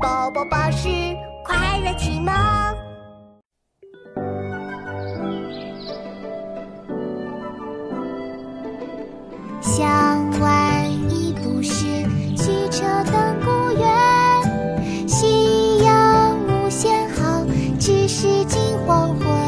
宝宝巴士快乐启蒙。向晚意不适，驱车登古原。夕阳无限好，只是近黄昏。